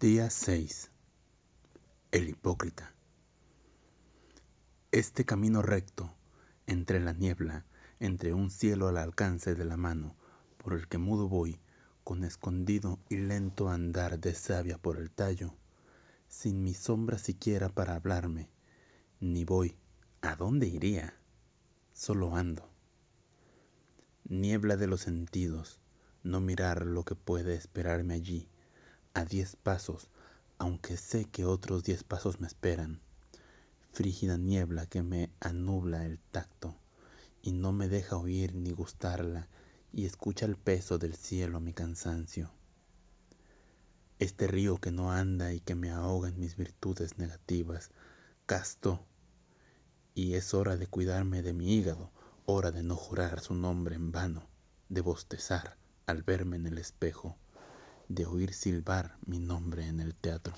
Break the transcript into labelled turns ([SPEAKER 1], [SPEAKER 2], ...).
[SPEAKER 1] Día 6. El hipócrita. Este camino recto, entre la niebla, entre un cielo al alcance de la mano, por el que mudo voy, con escondido y lento andar de savia por el tallo, sin mi sombra siquiera para hablarme, ni voy, ¿a dónde iría? Solo ando. Niebla de los sentidos, no mirar lo que puede esperarme allí a diez pasos, aunque sé que otros diez pasos me esperan. Frígida niebla que me anubla el tacto y no me deja oír ni gustarla y escucha el peso del cielo a mi cansancio. Este río que no anda y que me ahoga en mis virtudes negativas, casto, y es hora de cuidarme de mi hígado, hora de no jurar su nombre en vano, de bostezar al verme en el espejo de oír silbar mi nombre en el teatro.